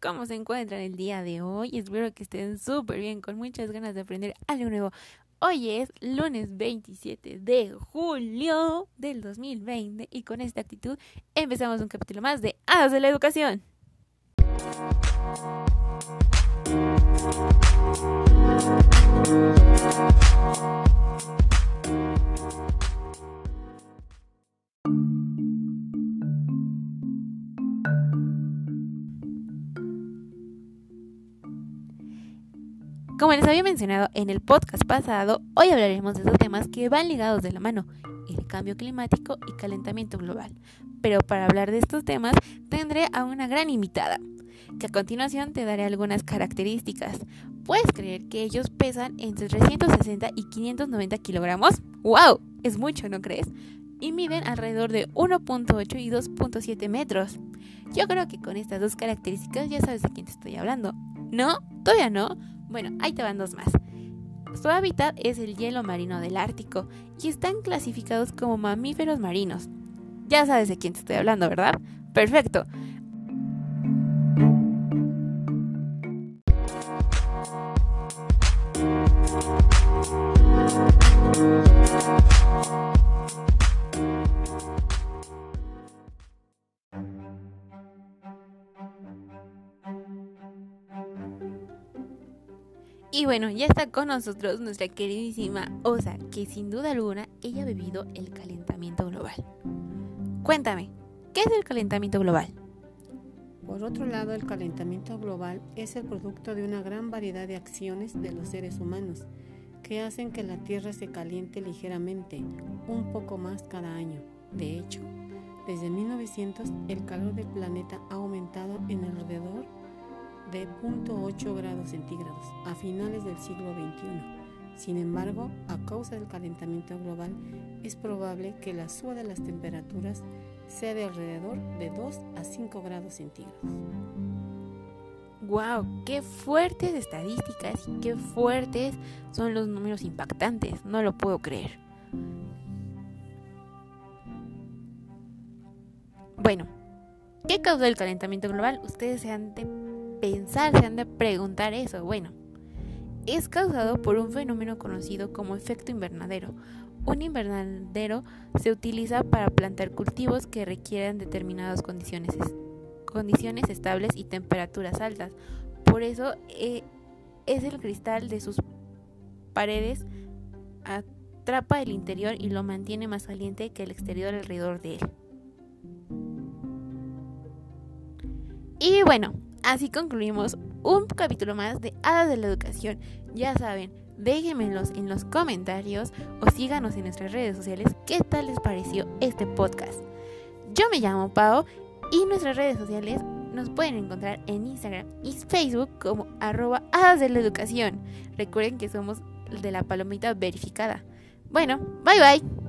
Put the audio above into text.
¿cómo se encuentran el día de hoy? Espero que estén súper bien, con muchas ganas de aprender algo nuevo. Hoy es lunes 27 de julio del 2020 y con esta actitud empezamos un capítulo más de Hadas de la Educación. Como les había mencionado en el podcast pasado, hoy hablaremos de dos temas que van ligados de la mano, el cambio climático y calentamiento global. Pero para hablar de estos temas tendré a una gran invitada, que a continuación te daré algunas características. ¿Puedes creer que ellos pesan entre 360 y 590 kilogramos? ¡Wow! Es mucho, ¿no crees? Y miden alrededor de 1.8 y 2.7 metros. Yo creo que con estas dos características ya sabes de quién te estoy hablando. ¿No? ¿Todavía no? Bueno, ahí te van dos más. Su hábitat es el hielo marino del Ártico y están clasificados como mamíferos marinos. Ya sabes de quién te estoy hablando, ¿verdad? Perfecto. Y bueno, ya está con nosotros nuestra queridísima Osa, que sin duda alguna ella ha vivido el calentamiento global. Cuéntame, ¿qué es el calentamiento global? Por otro lado, el calentamiento global es el producto de una gran variedad de acciones de los seres humanos que hacen que la Tierra se caliente ligeramente, un poco más cada año. De hecho, desde 1900 el calor del planeta ha aumentado en alrededor de 0.8 grados centígrados a finales del siglo XXI. Sin embargo, a causa del calentamiento global, es probable que la suba de las temperaturas sea de alrededor de 2 a 5 grados centígrados. ¡Wow! ¡Qué fuertes estadísticas y qué fuertes son los números impactantes! No lo puedo creer. Bueno, ¿qué causa el calentamiento global? Ustedes se han de pensar, se han de preguntar eso. Bueno, es causado por un fenómeno conocido como efecto invernadero. Un invernadero se utiliza para plantar cultivos que requieren determinadas condiciones, estables y temperaturas altas. Por eso eh, es el cristal de sus paredes atrapa el interior y lo mantiene más caliente que el exterior alrededor de él. Y bueno, Así concluimos un capítulo más de Hadas de la Educación. Ya saben, déjenmelos en los comentarios o síganos en nuestras redes sociales qué tal les pareció este podcast. Yo me llamo Pao y nuestras redes sociales nos pueden encontrar en Instagram y Facebook como arroba Hadas de la Educación. Recuerden que somos de la palomita verificada. Bueno, bye bye.